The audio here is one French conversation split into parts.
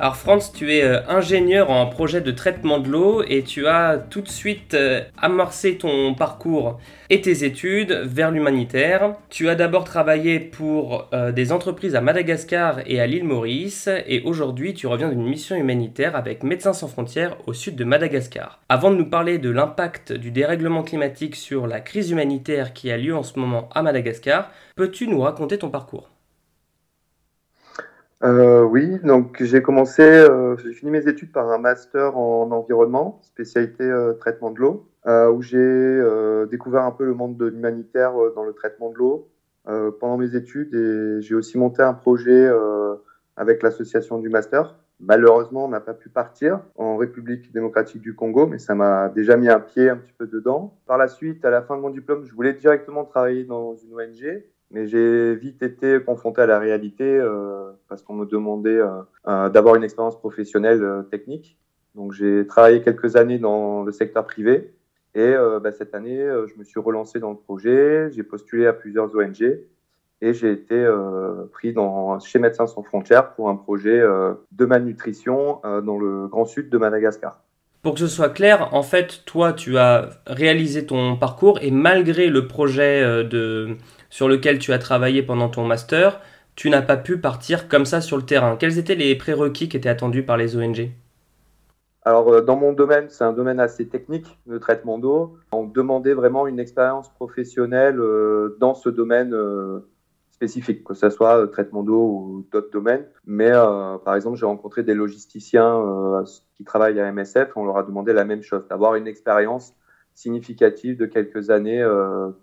Alors Franz, tu es euh, ingénieur en projet de traitement de l'eau et tu as tout de suite euh, amorcé ton parcours et tes études vers l'humanitaire. Tu as d'abord travaillé pour euh, des entreprises à Madagascar et à l'île Maurice et aujourd'hui tu reviens d'une mission humanitaire avec Médecins sans frontières au sud de Madagascar. Avant de nous parler de l'impact du dérèglement climatique sur la crise humanitaire qui a lieu en ce moment à Madagascar, peux-tu nous raconter ton parcours? Euh, oui, donc j'ai commencé, euh, j'ai fini mes études par un master en environnement, spécialité euh, traitement de l'eau, où j'ai découvert un peu le monde de l'humanitaire dans le traitement de l'eau pendant mes études et j'ai aussi monté un projet avec l'association du master. Malheureusement, on n'a pas pu partir en République démocratique du Congo, mais ça m'a déjà mis un pied un petit peu dedans. Par la suite, à la fin de mon diplôme, je voulais directement travailler dans une ONG, mais j'ai vite été confronté à la réalité euh, parce qu'on me demandait euh, d'avoir une expérience professionnelle euh, technique. Donc j'ai travaillé quelques années dans le secteur privé et bah, cette année je me suis relancé dans le projet. J'ai postulé à plusieurs ONG et j'ai été pris chez Médecins sans frontières pour un projet de malnutrition dans le grand sud de Madagascar. Pour que ce soit clair, en fait, toi, tu as réalisé ton parcours et malgré le projet de, sur lequel tu as travaillé pendant ton master, tu n'as pas pu partir comme ça sur le terrain. Quels étaient les prérequis qui étaient attendus par les ONG alors, euh, dans mon domaine, c'est un domaine assez technique, le traitement d'eau. On demandait vraiment une expérience professionnelle euh, dans ce domaine euh, spécifique, que ce soit traitement d'eau ou d'autres domaines. Mais, par exemple, j'ai rencontré des logisticiens qui travaillent à MSF. On leur a demandé la même chose, d'avoir une expérience significative de quelques années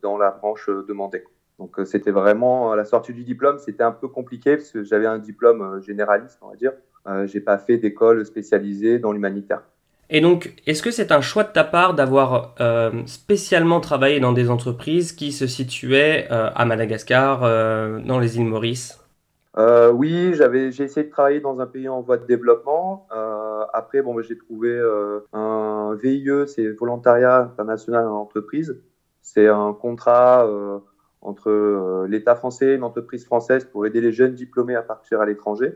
dans la branche demandée. Donc euh, c'était vraiment à la sortie du diplôme, c'était un peu compliqué parce que j'avais un diplôme euh, généraliste, on va dire. Euh, j'ai pas fait d'école spécialisée dans l'humanitaire. Et donc, est-ce que c'est un choix de ta part d'avoir euh, spécialement travaillé dans des entreprises qui se situaient euh, à Madagascar, euh, dans les îles Maurice? Oui, j'avais, j'ai essayé de travailler dans un pays en voie de développement. après, bon, j'ai trouvé un VIE, c'est Volontariat International en entreprise. C'est un contrat entre euh, l'État français et une entreprise française pour aider les jeunes diplômés à partir à l'étranger.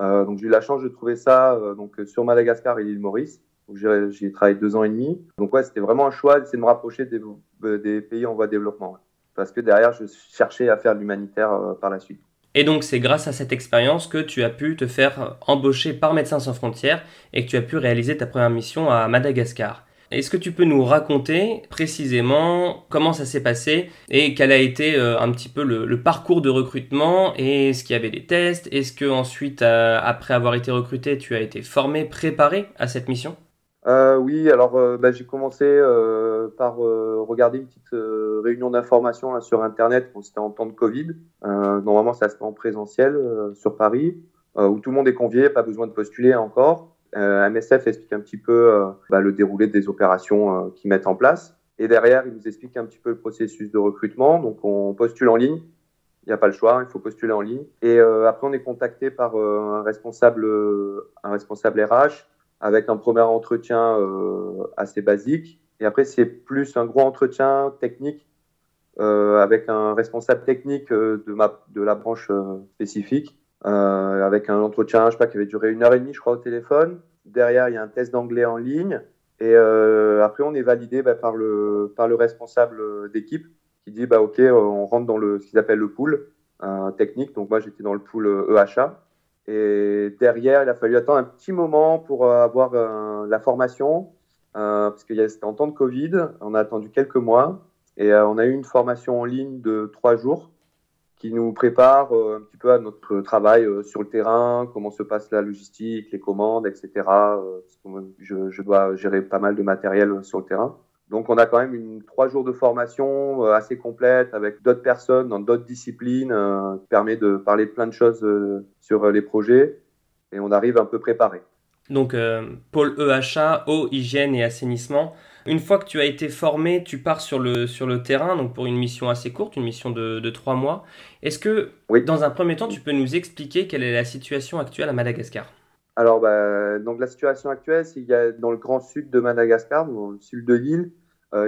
Euh, donc j'ai eu la chance de trouver ça euh, donc sur Madagascar et l'île Maurice où j'ai travaillé deux ans et demi. Donc ouais, c'était vraiment un choix d'essayer de me rapprocher des, des, pays en voie de développement. Parce que derrière, je cherchais à faire de l'humanitaire par la suite. Et donc c'est grâce à cette expérience que tu as pu te faire embaucher par Médecins sans frontières et que tu as pu réaliser ta première mission à Madagascar. Est-ce que tu peux nous raconter précisément comment ça s'est passé et quel a été euh, un petit peu le, parcours de recrutement et est-ce qu'il y avait des tests? Est-ce que ensuite, euh, après avoir été recruté, tu as été formé, préparé à cette mission? Euh, Oui, alors bah, j'ai commencé par regarder une petite réunion d'information sur Internet. Bon, C'était en temps de Covid. normalement, ça se fait en présentiel sur Paris, où tout le monde est convié, pas besoin de postuler encore. Euh, MSF explique un petit peu euh, bah, le déroulé des opérations euh, qu'ils mettent en place. Et derrière, il nous explique un petit peu le processus de recrutement. Donc, on postule en ligne. Il n'y a pas le choix, il faut postuler en ligne. Et après, on est contacté par un responsable, un responsable RH avec un premier entretien assez basique. Et après, c'est plus un gros entretien technique avec un responsable technique de, ma, de la branche spécifique avec un entretien, je sais pas, qui avait duré une heure et demie, je crois, au téléphone. Derrière, il y a un test d'anglais en ligne. Et euh, après, on est validé bah, par, le, responsable d'équipe qui dit bah, OK, on rentre dans le, ce qu'ils appellent le pool euh, technique. Donc, moi, j'étais dans le pool EHA. Et derrière, il a fallu attendre un petit moment pour avoir euh, la formation, euh, parce que c'était en temps de Covid. On a attendu quelques mois. Et euh, on a eu une formation en ligne de trois jours qui nous prépare euh, un petit peu à notre travail euh, sur le terrain, comment se passe la logistique, les commandes, etc. Euh, je, dois gérer pas mal de matériel sur le terrain. Donc on a quand même une trois jours de formation assez complète avec d'autres personnes dans d'autres disciplines, qui permet de parler de plein de choses sur les projets et on arrive un peu préparé. Donc pôle EHA, eau, hygiène et assainissement. Une fois que tu as été formé, tu pars sur le, sur le terrain, donc pour une mission assez courte, une mission de, trois mois. Est-ce que, dans un premier temps, tu peux nous expliquer quelle est la situation actuelle à Madagascar? Alors, bah, donc la situation actuelle, c'est qu'il y a dans le grand sud de Madagascar, dans le sud de l'île, euh,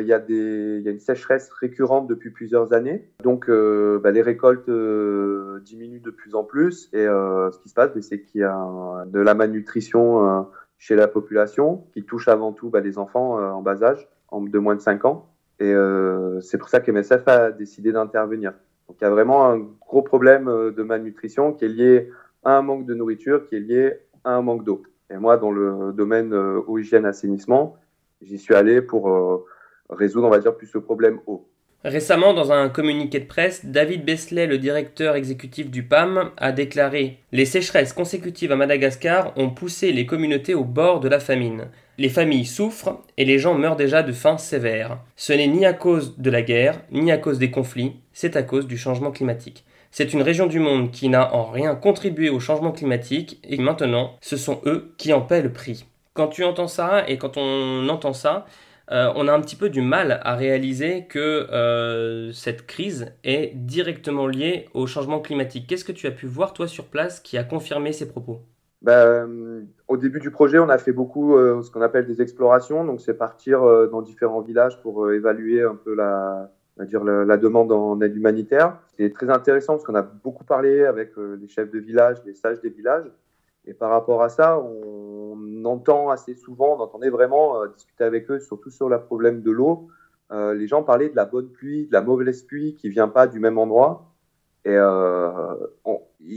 il, y a des, y a une sécheresse récurrente depuis plusieurs années. Donc, euh, bah, les récoltes euh, diminuent de plus en plus. Et ce qui se passe, c'est qu'il y a de la malnutrition chez la population, qui touche avant tout bah, les enfants euh, en bas âge, de moins de 5 ans. Et euh, c'est pour ça qu'MSF a décidé d'intervenir. Donc il y a vraiment un gros problème euh, de malnutrition qui est lié à un manque de nourriture, qui est lié à un manque d'eau. Et moi, dans le domaine eau, hygiène, assainissement, j'y suis allé pour résoudre, on va dire, plus ce problème eau. Récemment, dans un communiqué de presse, David Besley, le directeur exécutif du PAM, a déclaré Les sécheresses consécutives à Madagascar ont poussé les communautés au bord de la famine. Les familles souffrent et les gens meurent déjà de faim sévère. Ce n'est ni à cause de la guerre, ni à cause des conflits, c'est à cause du changement climatique. C'est une région du monde qui n'a en rien contribué au changement climatique et maintenant, ce sont eux qui en paient le prix. Quand tu entends ça et quand on entend ça, euh, on a un petit peu du mal à réaliser que euh, cette crise est directement liée au changement climatique. Qu'est-ce que tu as pu voir, toi, sur place, qui a confirmé ces propos? Ben, Au début du projet, on a fait beaucoup euh, ce qu'on appelle des explorations. Donc, c'est partir dans différents villages pour évaluer un peu la, dire, la, demande en aide humanitaire. C'est très intéressant parce qu'on a beaucoup parlé avec les chefs de village, les sages des villages. Et par rapport à ça, on entend assez souvent, on entendait vraiment euh, discuter avec eux, surtout sur le problème de l'eau. Euh, les gens parlaient de la bonne pluie, de la mauvaise pluie qui vient pas du même endroit. Et euh,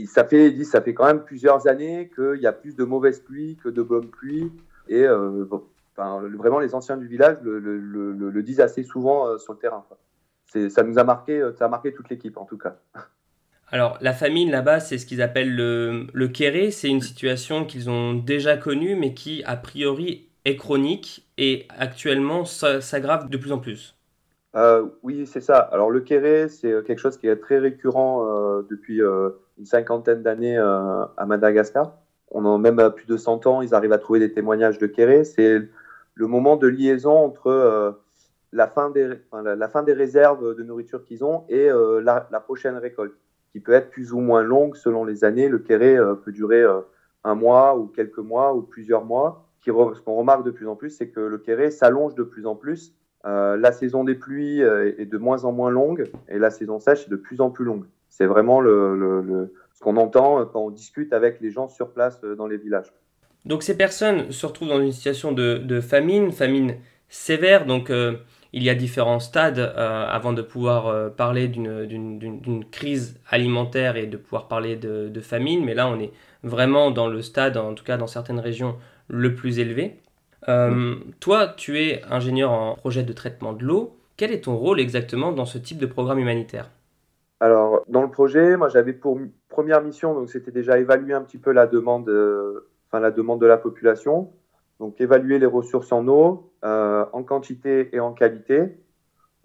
ça fait, ça fait quand même plusieurs années qu'il y a plus de mauvaise pluie que de bonne pluie. Et vraiment, les anciens du village le, disent assez souvent sur le terrain. Ça nous a marqué, ça a marqué toute l'équipe en tout cas. Alors, la famine là-bas, c'est ce qu'ils appellent le, le kéré. C'est une situation qu'ils ont déjà connue, mais qui, a priori, est chronique et actuellement s'aggrave de plus en plus. Euh, oui, c'est ça. Alors, le kéré, c'est quelque chose qui est très récurrent euh, depuis euh, une cinquantaine d'années à Madagascar. On a même plus de 100 ans, ils arrivent à trouver des témoignages de kéré. C'est le moment de liaison entre la, fin des, la, fin des réserves de nourriture qu'ils ont et la prochaine récolte qui peut être plus ou moins longue selon les années. Le kéré euh, peut durer euh, un mois ou quelques mois ou plusieurs mois. Ce qu'on remarque de plus en plus, c'est que le kéré s'allonge de plus en plus. Euh, la saison des pluies est de moins en moins longue et la saison sèche est de plus en plus longue. C'est vraiment ce qu'on entend quand on discute avec les gens sur place dans les villages. Donc ces personnes se retrouvent dans une situation de, famine, famine sévère, donc il y a différents stades euh, avant de pouvoir euh, parler d'une crise alimentaire et de pouvoir parler de, famine, mais là on est vraiment dans le stade, en tout cas dans certaines régions, le plus élevé. Euh, toi, tu es ingénieur en projet de traitement de l'eau. Quel est ton rôle exactement dans ce type de programme humanitaire? Alors, dans le projet, moi j'avais pour première mission, donc c'était déjà évaluer un petit peu la demande, enfin la demande de la population. Donc évaluer les ressources en eau, euh, en quantité et en qualité,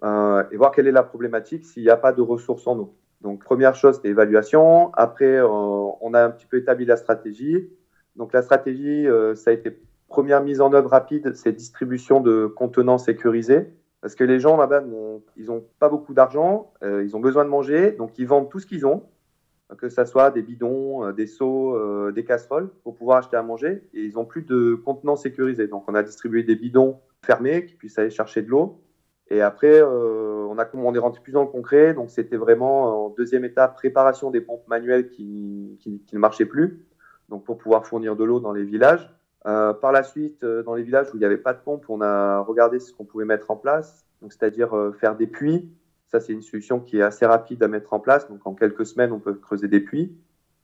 euh, et voir quelle est la problématique s'il n'y a pas de ressources en eau. Donc première chose, c'est l'évaluation. Après, euh, on a un petit peu établi la stratégie. Donc la stratégie, ça a été première mise en œuvre rapide, c'est distribution de contenants sécurisés. Parce que les gens là-bas, ils n'ont pas beaucoup d'argent, ils ont besoin de manger, donc ils vendent tout ce qu'ils ont que ce soit des bidons, euh, des seaux, euh, des casseroles, pour pouvoir acheter à manger. Et ils n'ont plus de contenants sécurisés. Donc, on a distribué des bidons fermés qui puissent aller chercher de l'eau. Et après, euh, on, a, est rentré plus dans le concret. Donc, c'était vraiment en deuxième étape, préparation des pompes manuelles qui, qui, ne marchaient plus. Donc, pour pouvoir fournir de l'eau dans les villages. par la suite, dans les villages où il n'y avait pas de pompe, on a regardé ce qu'on pouvait mettre en place. Donc, c'est-à-dire faire des puits ça, c'est une solution qui est assez rapide à mettre en place. Donc, en quelques semaines, on peut creuser des puits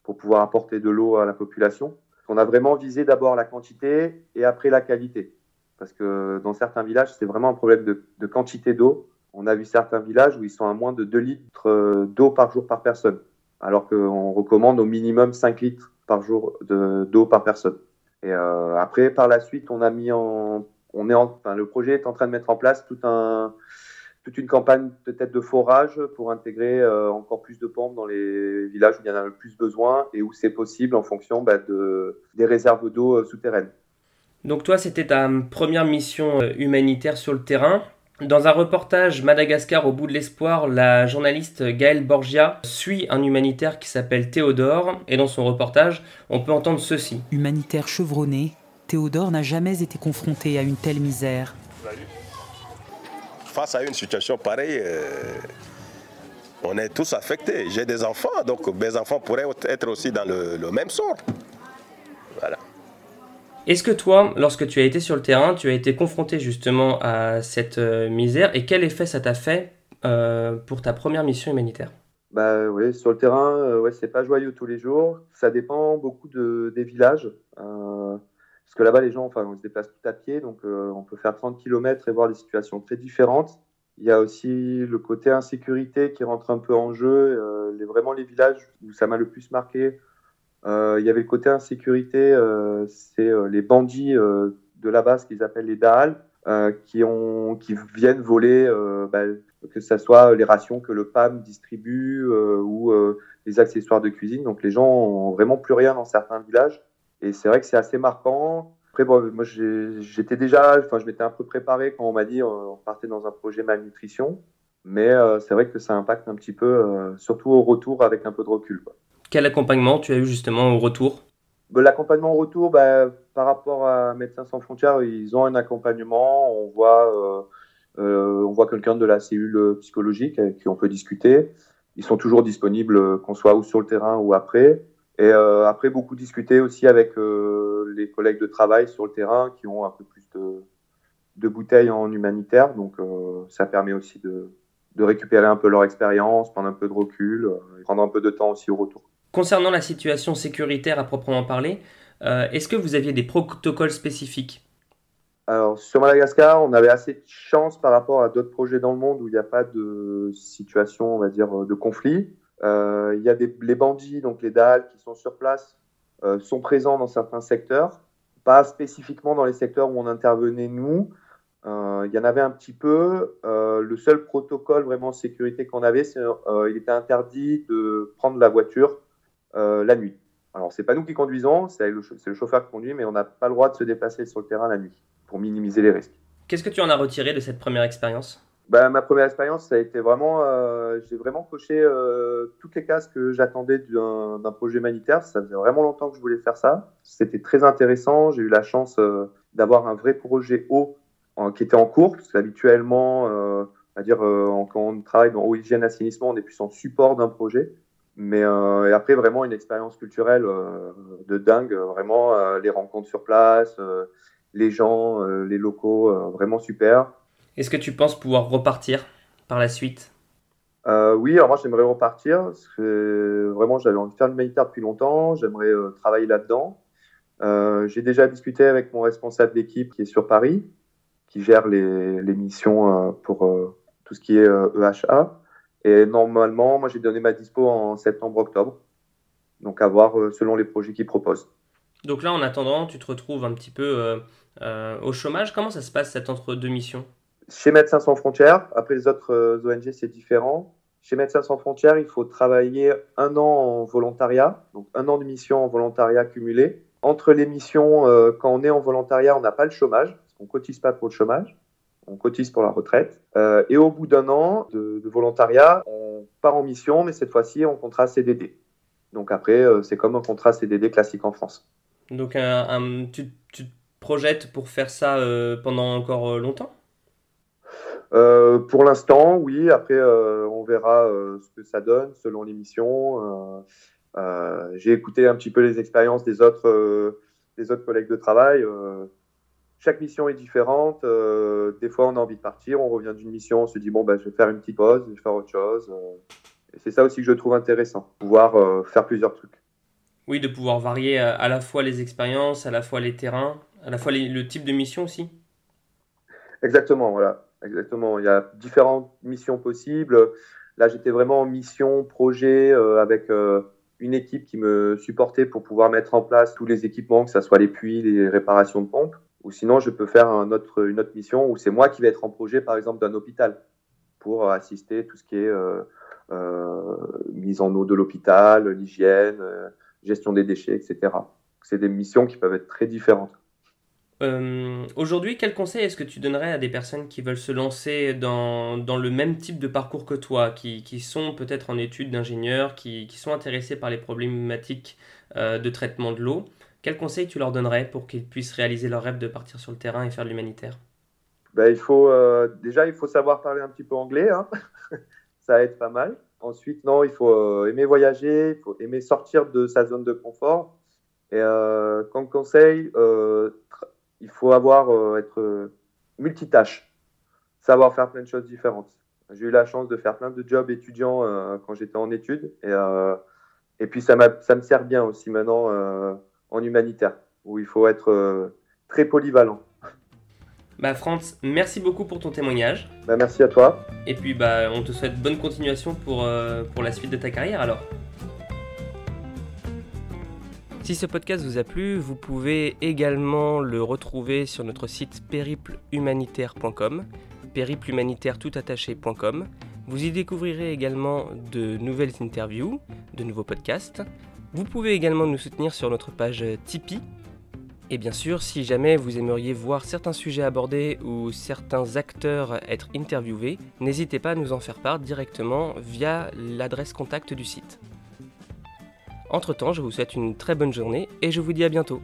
pour pouvoir apporter de l'eau à la population. On a vraiment visé d'abord la quantité et après la qualité. Parce que dans certains villages, c'est vraiment un problème de, quantité d'eau. On a vu certains villages où ils sont à moins de 2 litres euh, d'eau par jour par personne, alors qu'on recommande au minimum 5 litres par jour d'eau par personne. Et euh, après, par la suite, on a mis en, on est enfin, le projet est en train de mettre en place tout un, toute une campagne peut-être de forage pour intégrer euh, encore plus de pompes dans les villages où il y en a le plus besoin et où c'est possible en fonction bah, de, des réserves d'eau euh, souterraines. Donc toi, c'était ta première mission humanitaire sur le terrain. Dans un reportage Madagascar au bout de l'espoir, la journaliste Gaëlle Borgia suit un humanitaire qui s'appelle Théodore et dans son reportage, on peut entendre ceci. Humanitaire chevronné, Théodore n'a jamais été confronté à une telle misère. Face à une situation pareille, euh, on est tous affectés. J'ai des enfants, donc mes enfants pourraient être aussi dans le, le même sort. Voilà. Est-ce que toi, lorsque tu as été sur le terrain, tu as été confronté justement à cette euh, misère et quel effet ça t'a fait euh, pour ta première mission humanitaire? Bah oui, sur le terrain, euh, ouais, c'est pas joyeux tous les jours. Ça dépend beaucoup de, des villages. Parce que là-bas, les gens, enfin, on se déplace tout à pied, donc on peut faire 30 km et voir des situations très différentes. Il y a aussi le côté insécurité qui rentre un peu en jeu. les, vraiment les villages où ça m'a le plus marqué, euh, il y avait le côté insécurité, euh, c'est euh, les bandits de là-bas, ce qu'ils appellent les Dahal, qui, viennent voler, bah, que ce soit les rations que le PAM distribue ou les accessoires de cuisine. Donc les gens ont vraiment plus rien dans certains villages. Et c'est vrai que c'est assez marquant. Après, bon, moi, j'étais déjà, enfin, je m'étais un peu préparé quand on m'a dit on partait dans un projet malnutrition. Mais c'est vrai que ça impacte un petit peu, surtout au retour avec un peu de recul. Quoi. Quel accompagnement tu as eu justement au retour? Bah, L'accompagnement au retour, bah, par rapport à Médecins sans frontières, ils ont un accompagnement. On voit, euh, euh, on voit quelqu'un de la cellule psychologique avec qui on peut discuter. Ils sont toujours disponibles, qu'on soit ou sur le terrain ou après. Et euh, après, beaucoup discuter aussi avec les collègues de travail sur le terrain qui ont un peu plus de, de bouteilles en humanitaire. Donc, ça permet aussi de, de récupérer un peu leur expérience, prendre un peu de recul, prendre un peu de temps aussi au retour. Concernant la situation sécuritaire à proprement parler, euh, est-ce que vous aviez des protocoles spécifiques? Alors, sur Madagascar, on avait assez de chance par rapport à d'autres projets dans le monde où il n'y a pas de situation, on va dire, de conflit. Euh, il y a des, les bandits, donc les DAL, qui sont sur place, euh, sont présents dans certains secteurs, pas spécifiquement dans les secteurs où on intervenait nous. il y en avait un petit peu. le seul protocole vraiment sécurité qu'on avait, c'est il était interdit de prendre la voiture euh, la nuit. Alors, c'est pas nous qui conduisons, c'est le, chauffeur qui conduit, mais on n'a pas le droit de se déplacer sur le terrain la nuit pour minimiser les risques. Qu'est-ce que tu en as retiré de cette première expérience? Bah, Ma première expérience, ça a été vraiment. Euh, j'ai vraiment coché euh, toutes les cases que j'attendais d'un projet humanitaire. Ça faisait vraiment longtemps que je voulais faire ça. C'était très intéressant. J'ai eu la chance d'avoir un vrai projet eau qui était en cours, parce qu'habituellement, à dire, quand on travaille dans eau, hygiène, assainissement, on est plus en support d'un projet. Mais euh, après, vraiment une expérience culturelle euh, de dingue. Vraiment, euh, les rencontres sur place, les gens, les locaux, vraiment super. Est-ce que tu penses pouvoir repartir par la suite? Oui, alors moi j'aimerais repartir. Parce que vraiment, j'avais envie de faire le militaire depuis longtemps. J'aimerais travailler là-dedans. J'ai déjà discuté avec mon responsable d'équipe qui est sur Paris, qui gère les, les missions pour tout ce qui est EHA. Et normalement, moi, j'ai donné ma dispo en septembre-octobre. Donc, à voir euh, selon les projets qu'ils proposent. Donc là, en attendant, tu te retrouves un petit peu euh, euh, au chômage. Comment ça se passe, cette entre-deux missions? Chez Médecins sans frontières, après les autres ONG, c'est différent. Chez Médecins sans frontières, il faut travailler un an en volontariat, donc un an de mission en volontariat cumulé. Entre les missions, quand on est en volontariat, on n'a pas le chômage, parce qu'on cotise pas pour le chômage on cotise pour la retraite. Euh, et au bout d'un an de, volontariat, on part en mission, mais cette fois-ci en contrat CDD. Donc après, euh, c'est comme un contrat CDD classique en France. Donc tu, te projettes pour faire ça euh, pendant encore longtemps? Pour l'instant, oui. Après, on verra ce que ça donne selon les missions. J'ai écouté un petit peu les expériences des autres, des autres collègues de travail chaque mission est différente. Euh, des fois, on a envie de partir, on revient d'une mission, on se dit bon, ben, je vais faire une petite pause, je vais faire autre chose. Euh. c'est ça aussi que je trouve intéressant, pouvoir euh, faire plusieurs trucs. Oui, de pouvoir varier à la fois les expériences, à la fois les terrains, à la fois le type de mission aussi. Exactement, voilà. Exactement. Il y a différentes missions possibles. Là, j'étais vraiment en mission, projet, avec une équipe qui me supportait pour pouvoir mettre en place tous les équipements, que ce soit les puits, les réparations de pompes. Ou sinon, je peux faire un autre, une autre mission où c'est moi qui vais être en projet, par exemple, d'un hôpital pour assister tout ce qui est euh, euh, mise en eau de l'hôpital, l'hygiène, euh, gestion des déchets, etc. C'est des missions qui peuvent être très différentes. Euh, aujourd'hui, quel conseil est-ce que tu donnerais à des personnes qui veulent se lancer dans, dans le même type de parcours que toi, qui, qui sont peut-être en études d'ingénieur, qui, qui, sont intéressés par les problématiques euh, de traitement de l'eau? Quel conseil tu leur donnerais pour qu'ils puissent réaliser leur rêve de partir sur le terrain et faire de l'humanitaire? Ben, il faut, euh, Déjà, il faut savoir parler un petit peu anglais, hein. ça aide pas mal. Ensuite, non, il faut aimer voyager, il faut aimer sortir de sa zone de confort. Et comme conseil, il faut avoir, euh, être euh, multitâche, savoir faire plein de choses différentes. J'ai eu la chance de faire plein de jobs étudiants euh, quand j'étais en études. Et, et puis, ça, ça me sert bien aussi maintenant en humanitaire, où il faut être très polyvalent. Bah Franz, merci beaucoup pour ton témoignage. Bah, merci à toi. Et puis bah on te souhaite bonne continuation pour, pour la suite de ta carrière alors. Si ce podcast vous a plu, vous pouvez également le retrouver sur notre site périplehumanitaire.com, périplehumanitaire.toutattaché.com. Vous y découvrirez également de nouvelles interviews, de nouveaux podcasts. Vous pouvez également nous soutenir sur notre page Tipeee. Et bien sûr, si jamais vous aimeriez voir certains sujets abordés ou certains acteurs être interviewés, n'hésitez pas à nous en faire part directement via l'adresse contact du site. Entre-temps, je vous souhaite une très bonne journée et je vous dis à bientôt.